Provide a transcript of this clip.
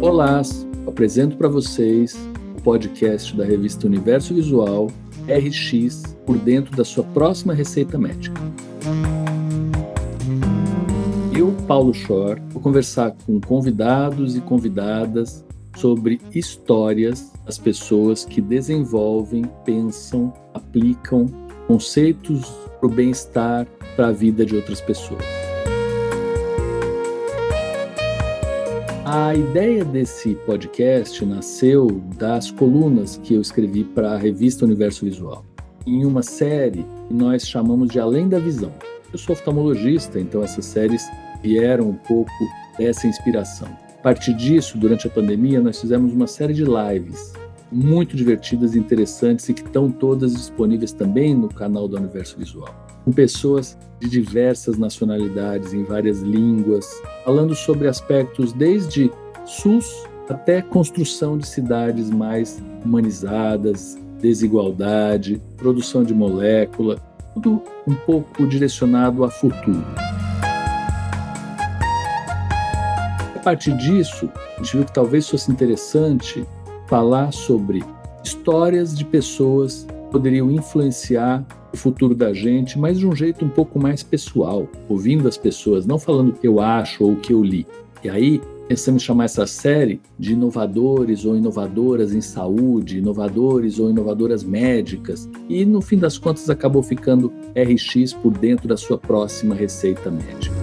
Nicolás, apresento para vocês o podcast da revista Universo Visual RX por dentro da sua próxima receita médica. Eu, Paulo Schor, vou conversar com convidados e convidadas sobre histórias das pessoas que desenvolvem, pensam, aplicam conceitos para o bem-estar, para a vida de outras pessoas. A ideia desse podcast nasceu das colunas que eu escrevi para a revista Universo Visual, em uma série que nós chamamos de Além da Visão. Eu sou oftalmologista, então essas séries vieram um pouco dessa inspiração. A partir disso, durante a pandemia, nós fizemos uma série de lives muito divertidas interessantes e que estão todas disponíveis também no canal do Universo Visual. Com pessoas de diversas nacionalidades, em várias línguas, falando sobre aspectos desde SUS até construção de cidades mais humanizadas, desigualdade, produção de molécula, tudo um pouco direcionado a futuro. A partir disso, a gente viu que talvez fosse interessante falar sobre histórias de pessoas que poderiam influenciar o futuro da gente, mas de um jeito um pouco mais pessoal, ouvindo as pessoas, não falando o que eu acho ou o que eu li. E aí, pensamos em chamar essa série de inovadores ou inovadoras em saúde, inovadores ou inovadoras médicas, e no fim das contas acabou ficando RX por dentro da sua próxima receita médica.